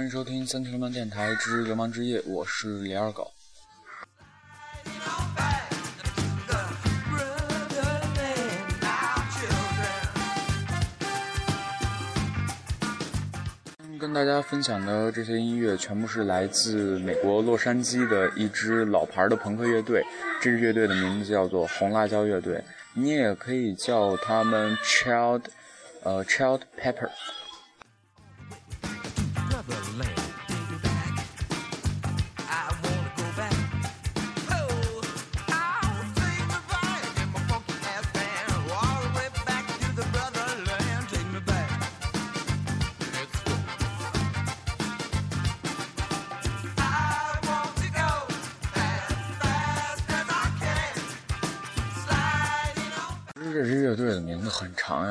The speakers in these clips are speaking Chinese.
欢迎收听三体流氓电台之流氓之夜，我是李二狗。跟大家分享的这些音乐全部是来自美国洛杉矶的一支老牌的朋克乐队，这支乐队的名字叫做红辣椒乐队，你也可以叫他们 Child，呃，Child Pepper。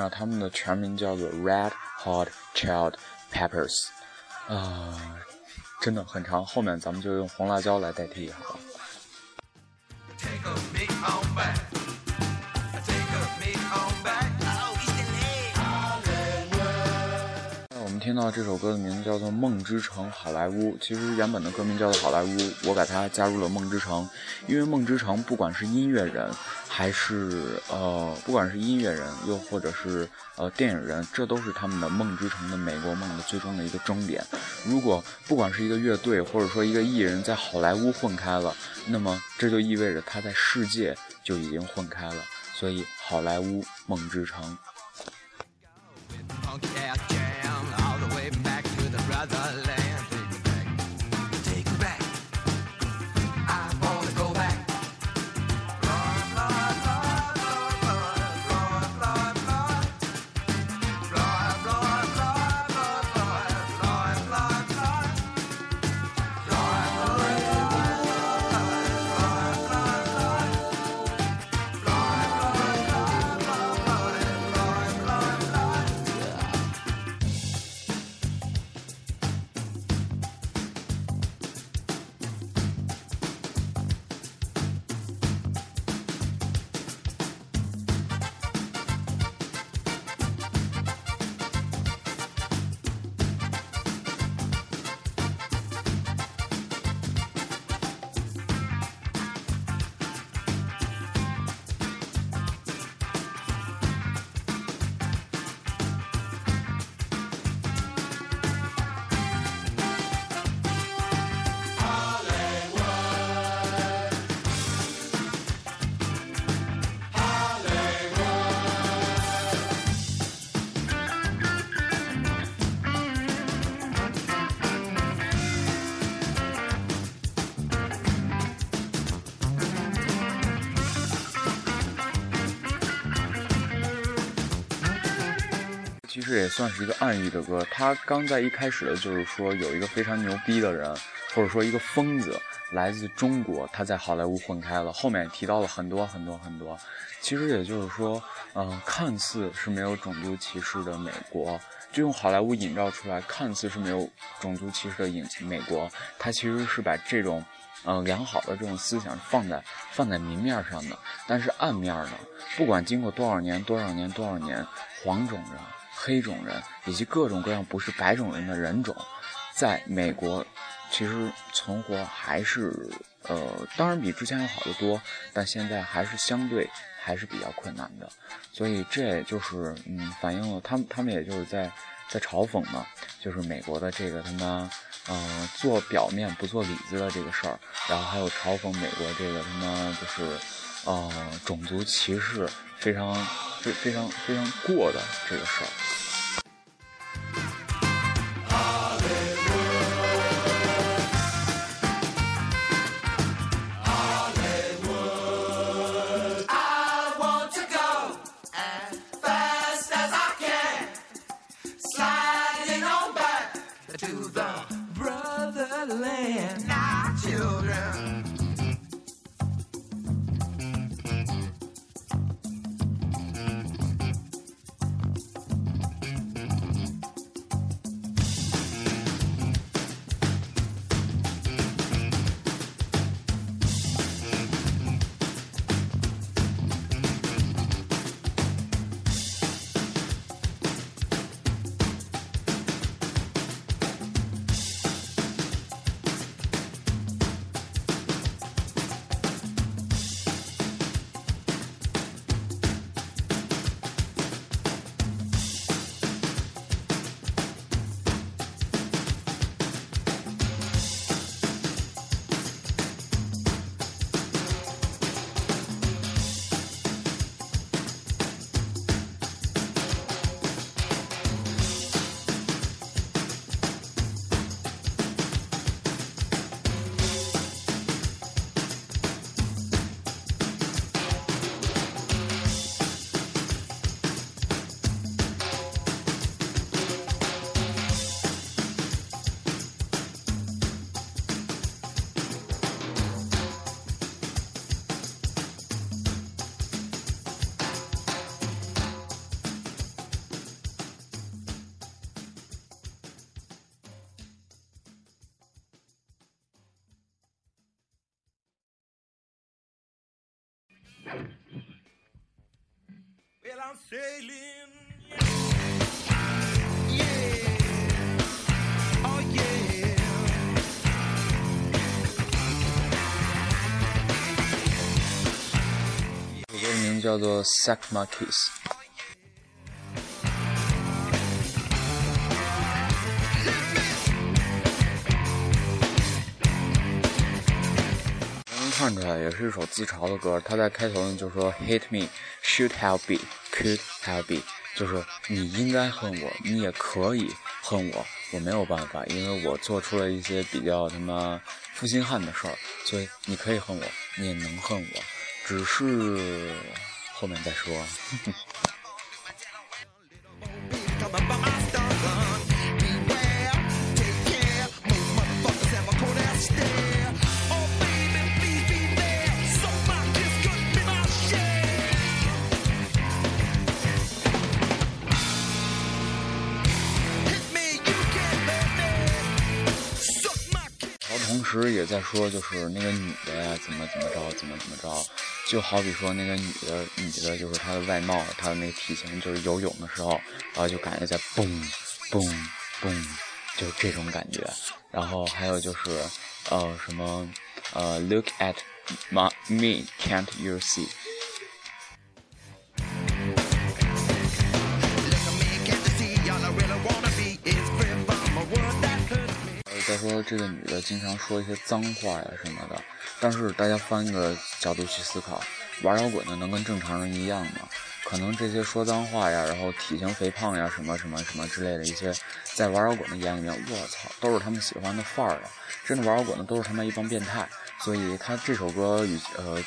他们的全名叫做 Red Hot Child Peppers，啊，真的很长，后面咱们就用红辣椒来代替好吧。听到这首歌的名字叫做《梦之城好莱坞》，其实原本的歌名叫做《好莱坞》，我把它加入了《梦之城》，因为《梦之城》不管是音乐人，还是呃，不管是音乐人，又或者是呃电影人，这都是他们的梦之城的美国梦的最终的一个终点。如果不管是一个乐队，或者说一个艺人，在好莱坞混开了，那么这就意味着他在世界就已经混开了。所以，好莱坞梦之城。实也算是一个暗喻的歌。他刚在一开始的就是说，有一个非常牛逼的人，或者说一个疯子，来自中国，他在好莱坞混开了。后面提到了很多很多很多。其实也就是说，嗯，看似是没有种族歧视的美国，就用好莱坞引造出来，看似是没有种族歧视的影美国，他其实是把这种，嗯，良好的这种思想放在放在明面上的。但是暗面呢，不管经过多少年、多少年、多少年，黄种人。黑种人以及各种各样不是白种人的人种，在美国其实存活还是呃，当然比之前要好得多，但现在还是相对还是比较困难的。所以这也就是嗯，反映了他们他们也就是在在嘲讽嘛，就是美国的这个他妈嗯做表面不做里子的这个事儿，然后还有嘲讽美国这个他妈就是呃种族歧视非常非非常非常过的这个事儿。这首歌的名字叫做《Suck My Kiss》。呃，也是一首自嘲的歌。他在开头呢就说：“Hate me, should have be, could have be。”就是你应该恨我，你也可以恨我，我没有办法，因为我做出了一些比较他妈负心汉的事儿，所以你可以恨我，你也能恨我，只是后面再说。时也在说，就是那个女的呀，怎么怎么着，怎么怎么着，就好比说那个女的，女的就是她的外貌，她的那个体型，就是游泳的时候，然后就感觉在蹦蹦蹦，就这种感觉。然后还有就是，呃，什么，呃，Look at my me, can't you see？再说这个女的经常说一些脏话呀什么的，但是大家换一个角度去思考，玩摇滚的能跟正常人一样吗？可能这些说脏话呀，然后体型肥胖呀，什么什么什么之类的一些，在玩摇滚的眼里面，我操，都是他们喜欢的范儿啊！真的玩摇滚的都是他妈一帮变态。所以他这首歌与呃，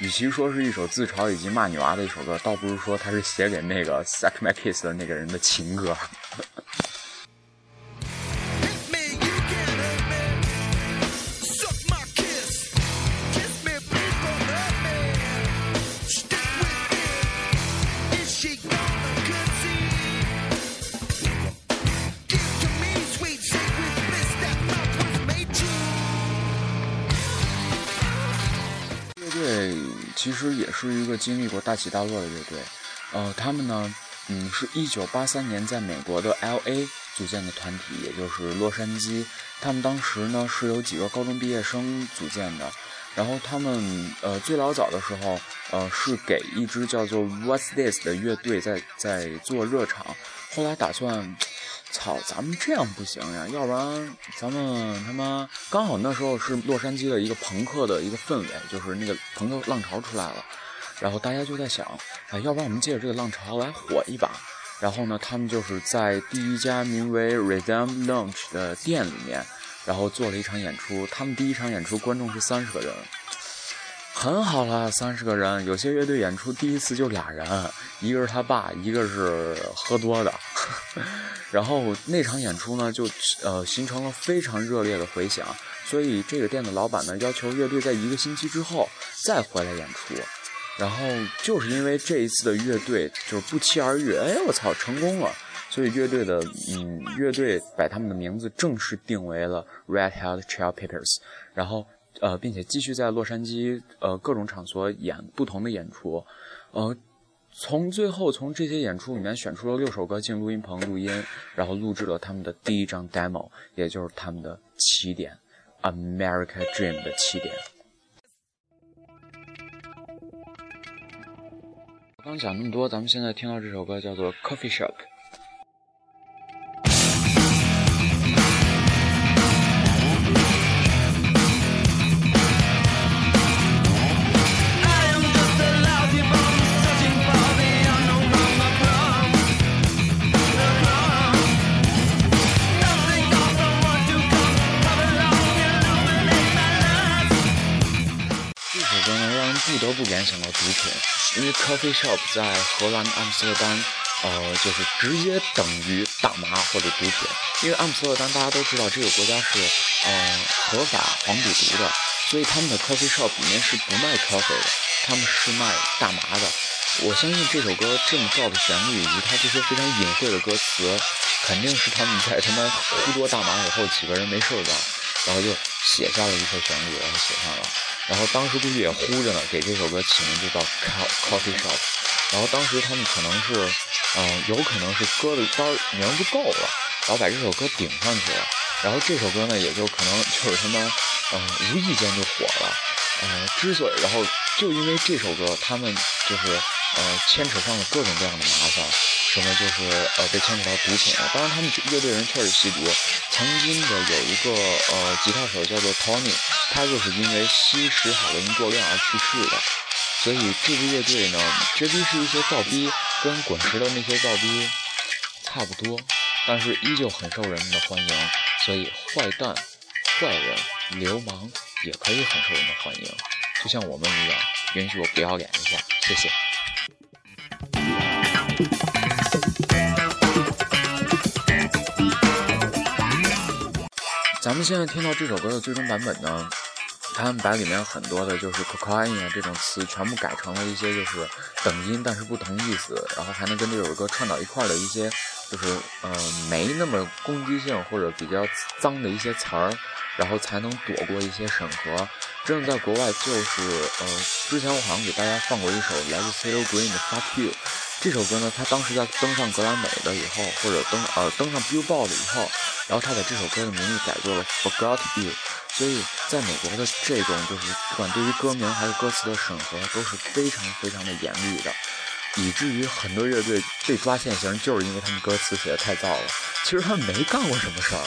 与其说是一首自嘲以及骂女娃的一首歌，倒不如说他是写给那个 suck my kiss 的那个人的情歌。是一个经历过大起大落的乐队，呃，他们呢，嗯，是一九八三年在美国的 L A 组建的团体，也就是洛杉矶。他们当时呢是有几个高中毕业生组建的，然后他们呃最老早的时候，呃是给一支叫做 What's This 的乐队在在做热场，后来打算。操，咱们这样不行呀！要不然咱们他妈刚好那时候是洛杉矶的一个朋克的一个氛围，就是那个朋克浪潮出来了，然后大家就在想，哎，要不然我们借着这个浪潮来火一把。然后呢，他们就是在第一家名为 Rhythm Lounge 的店里面，然后做了一场演出。他们第一场演出观众是三十个人。很好了，三十个人。有些乐队演出第一次就俩人，一个是他爸，一个是喝多的。然后那场演出呢，就呃形成了非常热烈的回响。所以这个店的老板呢，要求乐队在一个星期之后再回来演出。然后就是因为这一次的乐队就是不期而遇，哎，我操，成功了。所以乐队的嗯，乐队把他们的名字正式定为了 Red Hot Chili Peppers。然后。呃，并且继续在洛杉矶呃各种场所演不同的演出，呃，从最后从这些演出里面选出了六首歌进录音棚录音，然后录制了他们的第一张 demo，也就是他们的起点，America Dream 的起点。刚讲那么多，咱们现在听到这首歌叫做 Coffee Shop。都不联想到毒品，因为 coffee shop 在荷兰的阿姆斯特丹，呃，就是直接等于大麻或者毒品。因为阿姆斯特丹大家都知道这个国家是呃合法黄赌毒的，所以他们的 coffee shop 里面是不卖 coffee 的，他们是卖大麻的。我相信这首歌这么造的旋律以及它这些非常隐晦的歌词，肯定是他们在他妈呼多大麻以后几个人没事干，然后就写下了一首旋律，然后写上了。然后当时估计也呼着呢，给这首歌起名就叫 Coffee Shop。然后当时他们可能是，嗯，有可能是歌的单名不够了，然后把这首歌顶上去了。然后这首歌呢，也就可能就是他妈，嗯，无意间就火了。呃，之所以，然后就因为这首歌，他们就是，呃，牵扯上了各种各样的麻烦。什么就是呃被牵扯到毒品了，当然他们乐队人确实吸毒。曾经的有一个呃吉他手叫做 Tony，他就是因为吸食海洛因过量而去世的。所以这支乐队呢，绝逼是一些造逼，跟滚石的那些造逼差不多，但是依旧很受人们的欢迎。所以坏蛋、坏人、流氓也可以很受人的欢迎，就像我们一样。允许我不要脸一下，谢谢。们现在听到这首歌的最终版本呢，他们把里面很多的就是 cocaine 啊这种词全部改成了一些就是等音但是不同意思，然后还能跟这首歌串到一块的一些就是呃没那么攻击性或者比较脏的一些词儿，然后才能躲过一些审核。真的在国外就是呃，之前我好像给大家放过一首来自 CeeLo Green 的 Fuck You 这首歌呢，他当时在登上格莱美的以后，或者登呃登上 Billboard 以后。然后他把这首歌的名字改作了 Forgot You，所以在美国的这种就是不管对于歌名还是歌词的审核都是非常非常的严厉的，以至于很多乐队被抓现行就是因为他们歌词写的太燥了。其实他们没干过什么事儿。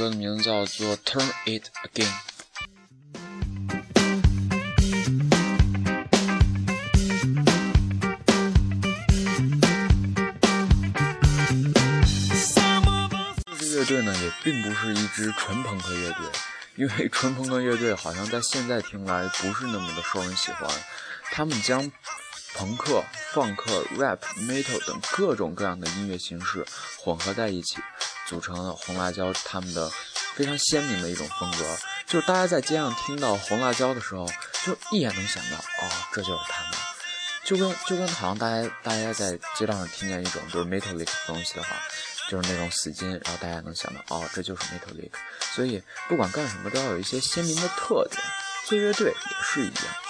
歌的名字叫做《Turn It Again》。这支乐队呢，也并不是一支纯朋克乐队，因为纯朋克乐队好像在现在听来不是那么的受人喜欢。他们将朋克、放克、rap、metal 等各种各样的音乐形式混合在一起。组成了红辣椒他们的非常鲜明的一种风格，就是大家在街上听到红辣椒的时候，就一眼能想到，哦，这就是他们，就跟就跟好像大家大家在街道上听见一种就是 metallic 东西的话，就是那种死金，然后大家能想到，哦，这就是 metallic，所以不管干什么都要有一些鲜明的特点，做乐队也是一样。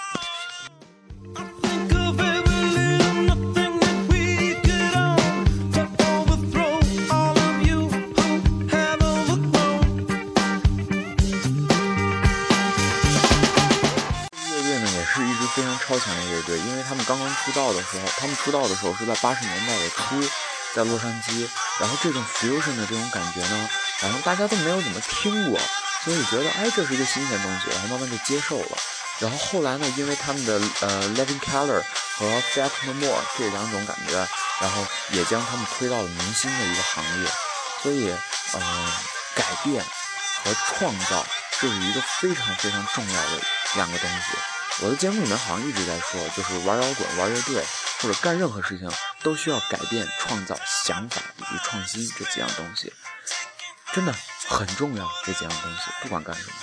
出道的时候是在八十年代的初，在洛杉矶。然后这种 fusion 的这种感觉呢，好像大家都没有怎么听过，所以觉得哎，这是一个新鲜东西，然后慢慢就接受了。然后后来呢，因为他们的呃 Living Color 和 Fact No More 这两种感觉，然后也将他们推到了明星的一个行列。所以，嗯，改变和创造这是一个非常非常重要的两个东西。我的节目里面好像一直在说，就是玩摇滚、玩乐队或者干任何事情，都需要改变、创造、想法以及创新这几样东西，真的很重要。这几样东西，不管干什么。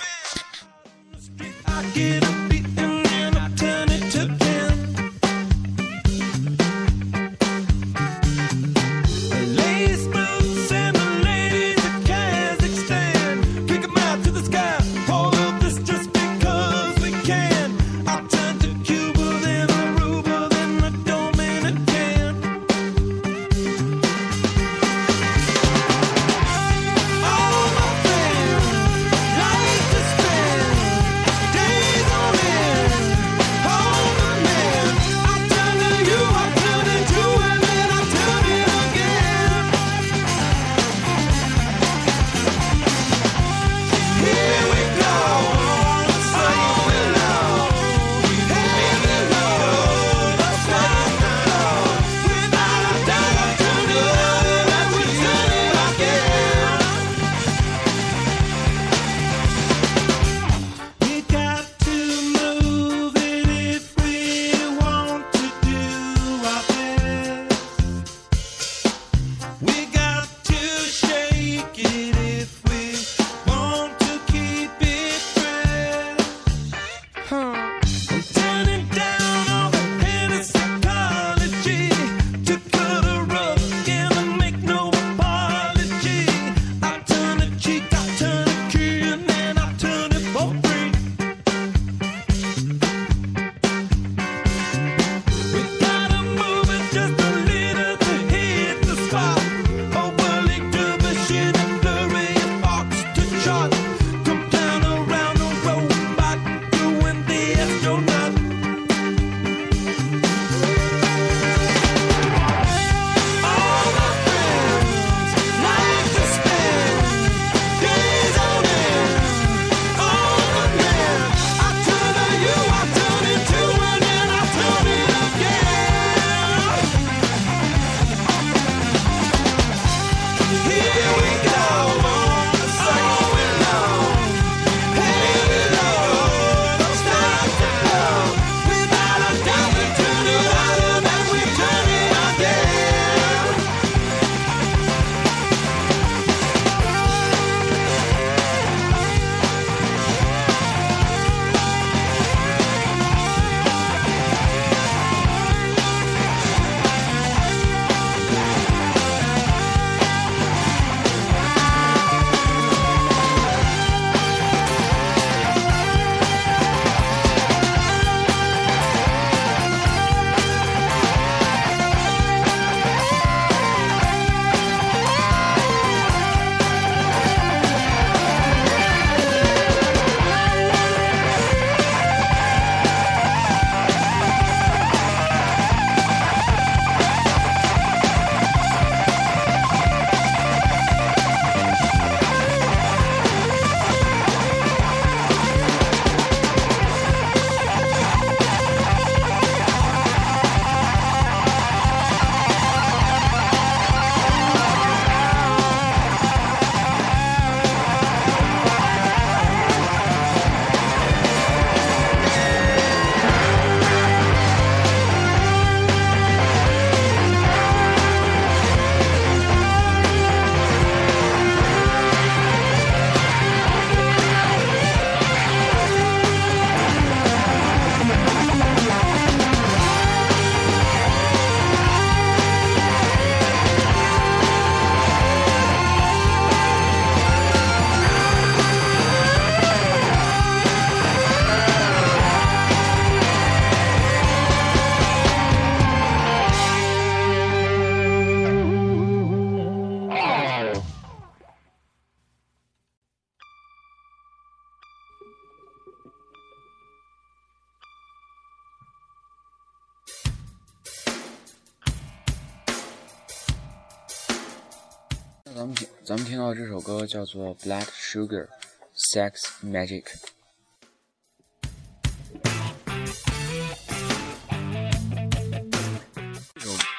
咱们听咱们听到这首歌叫做《Black Sugar Sex Magic》。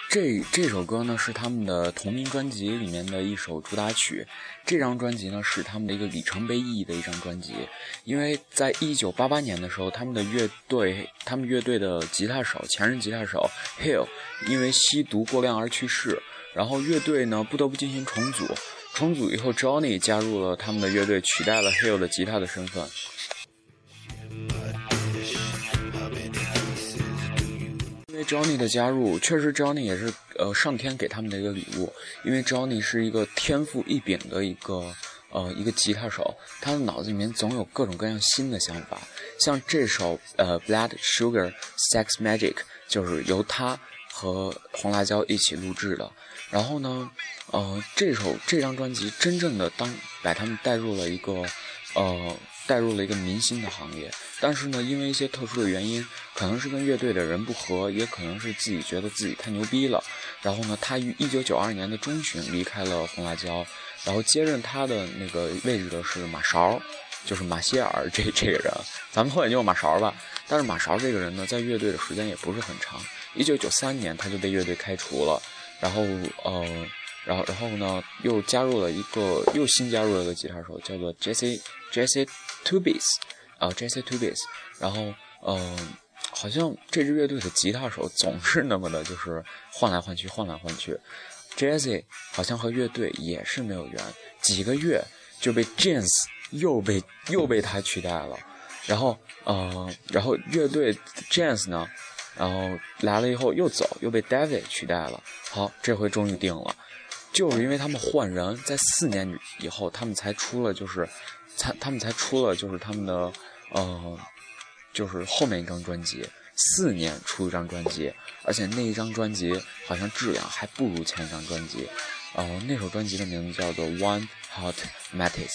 这这首歌呢是他们的同名专辑里面的一首主打曲。这张专辑呢是他们的一个里程碑意义的一张专辑，因为在一九八八年的时候，他们的乐队，他们乐队的吉他手，前任吉他手 Hill 因为吸毒过量而去世，然后乐队呢不得不进行重组。重组以后，Johnny 加入了他们的乐队，取代了 Hill 的吉他的身份。因为 Johnny 的加入确实，Johnny 也是呃上天给他们的一个礼物，因为 Johnny 是一个天赋异禀的一个呃一个吉他手，他的脑子里面总有各种各样新的想法。像这首呃 Blood Sugar Sex Magic 就是由他和红辣椒一起录制的。然后呢，呃这首这张专辑真正的当把他们带入了一个呃。带入了一个明星的行业，但是呢，因为一些特殊的原因，可能是跟乐队的人不和，也可能是自己觉得自己太牛逼了。然后呢，他于一九九二年的中旬离开了红辣椒，然后接任他的那个位置的是马勺，就是马歇尔这这个人，咱们后面叫马勺吧。但是马勺这个人呢，在乐队的时间也不是很长，一九九三年他就被乐队开除了，然后呃。然后，然后呢，又加入了一个又新加入了一个吉他手，叫做 Jesse Jesse Tubis，啊，Jesse Tubis。然后，嗯，好像这支乐队的吉他手总是那么的，就是换来换去，换来换去。Jesse 好像和乐队也是没有缘，几个月就被 James 又被又被他取代了。然后，呃，然后乐队 James 呢，然后来了以后又走，又被 David 取代了。好，这回终于定了。就是因为他们换人，在四年以后，他们才出了，就是，才他们才出了，就是他们的，呃，就是后面一张专辑，四年出一张专辑，而且那一张专辑好像质量还不如前一张专辑，呃，那首专辑的名字叫做《One Hot Mattis》。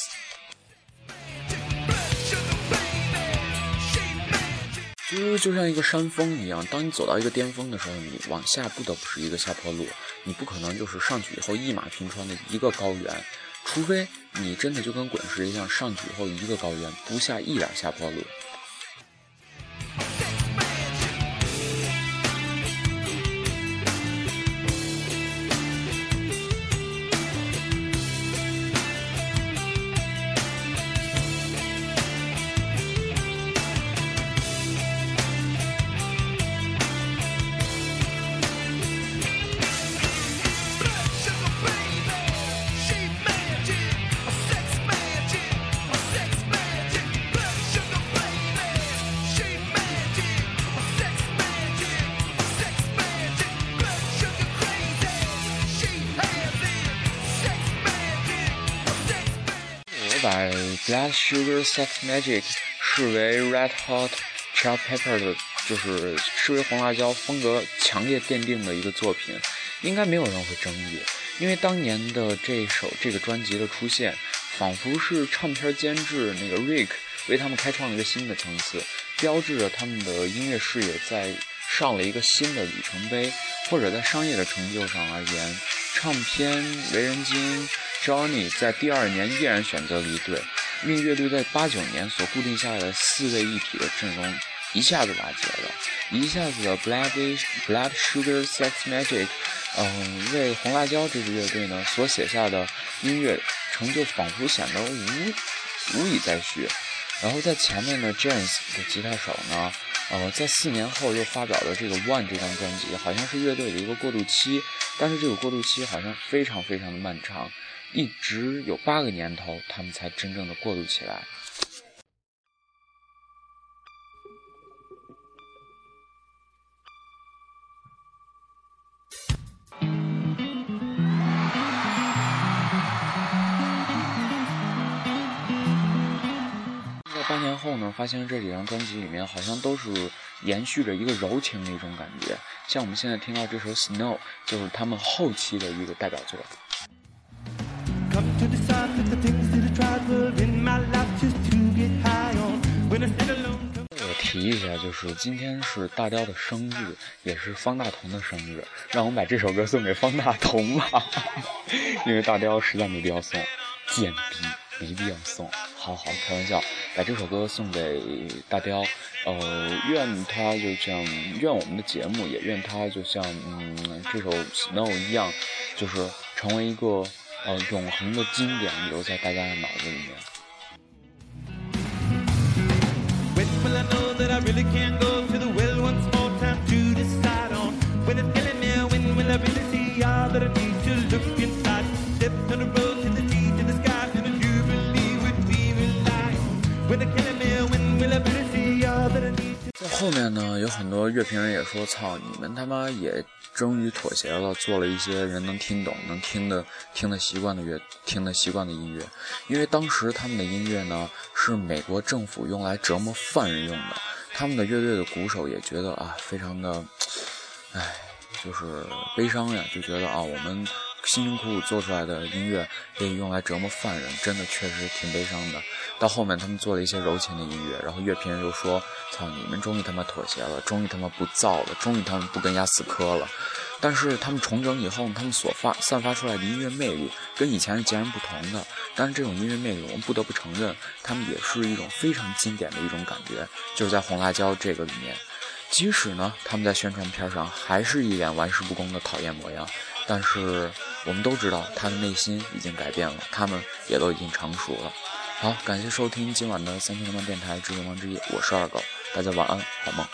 实就像一个山峰一样，当你走到一个巅峰的时候，你往下不得不是一个下坡路，你不可能就是上去以后一马平川的一个高原，除非你真的就跟滚石一样，上去以后一个高原不下一点下坡路。Blood Sugar Sex Magic》视为 Red Hot Chili Pepper 的，就是视为红辣椒风格强烈奠定的一个作品，应该没有人会争议。因为当年的这首这个专辑的出现，仿佛是唱片监制那个 Rick 为他们开创了一个新的层次，标志着他们的音乐事业在上了一个新的里程碑，或者在商业的成就上而言，唱片为人精。Johnny 在第二年依然选择离队，令乐队在八九年所固定下来的四位一体的阵容一下子瓦解了，一下子的 Blood Blood Sugar Sex Magic，嗯，为红辣椒这支乐队呢所写下的音乐成就仿佛显得无无以再续。然后在前面的 James 的吉他手呢，呃，在四年后又发表了这个 One 这张专辑，好像是乐队的一个过渡期，但是这个过渡期好像非常非常的漫长。一直有八个年头，他们才真正的过渡起来。在八年后呢，发现这几张专辑里面好像都是延续着一个柔情的一种感觉。像我们现在听到这首《Snow》，就是他们后期的一个代表作。我提一下，就是今天是大雕的生日，也是方大同的生日，让我们把这首歌送给方大同吧，因为大雕实在没必要送，贱逼没必要送，好好开玩笑，把这首歌送给大雕，呃，愿他就像愿我们的节目，也愿他就像嗯这首 Snow 一样，就是成为一个呃永恒的经典，留在大家的脑子里面。在后面呢，有很多乐评人也说：“操，你们他妈也终于妥协了，做了一些人能听懂、能听的、听得习惯的乐、听得习惯的音乐。因为当时他们的音乐呢，是美国政府用来折磨犯人用的。他们的乐队的鼓手也觉得啊，非常的，唉，就是悲伤呀，就觉得啊，我们。”辛辛苦苦做出来的音乐被用来折磨犯人，真的确实挺悲伤的。到后面他们做了一些柔情的音乐，然后乐评人就说：“操，你们终于他妈妥协了，终于他妈不造了，终于他们不跟压死磕了。”但是他们重整以后，他们所发散发出来的音乐魅力跟以前是截然不同的。但是这种音乐魅力，我们不得不承认，他们也是一种非常经典的一种感觉，就是在《红辣椒》这个里面。即使呢，他们在宣传片上还是一脸玩世不恭的讨厌模样，但是我们都知道他的内心已经改变了，他们也都已经成熟了。好，感谢收听今晚的三千流氓电台之流氓之夜，我是二狗，大家晚安，好梦。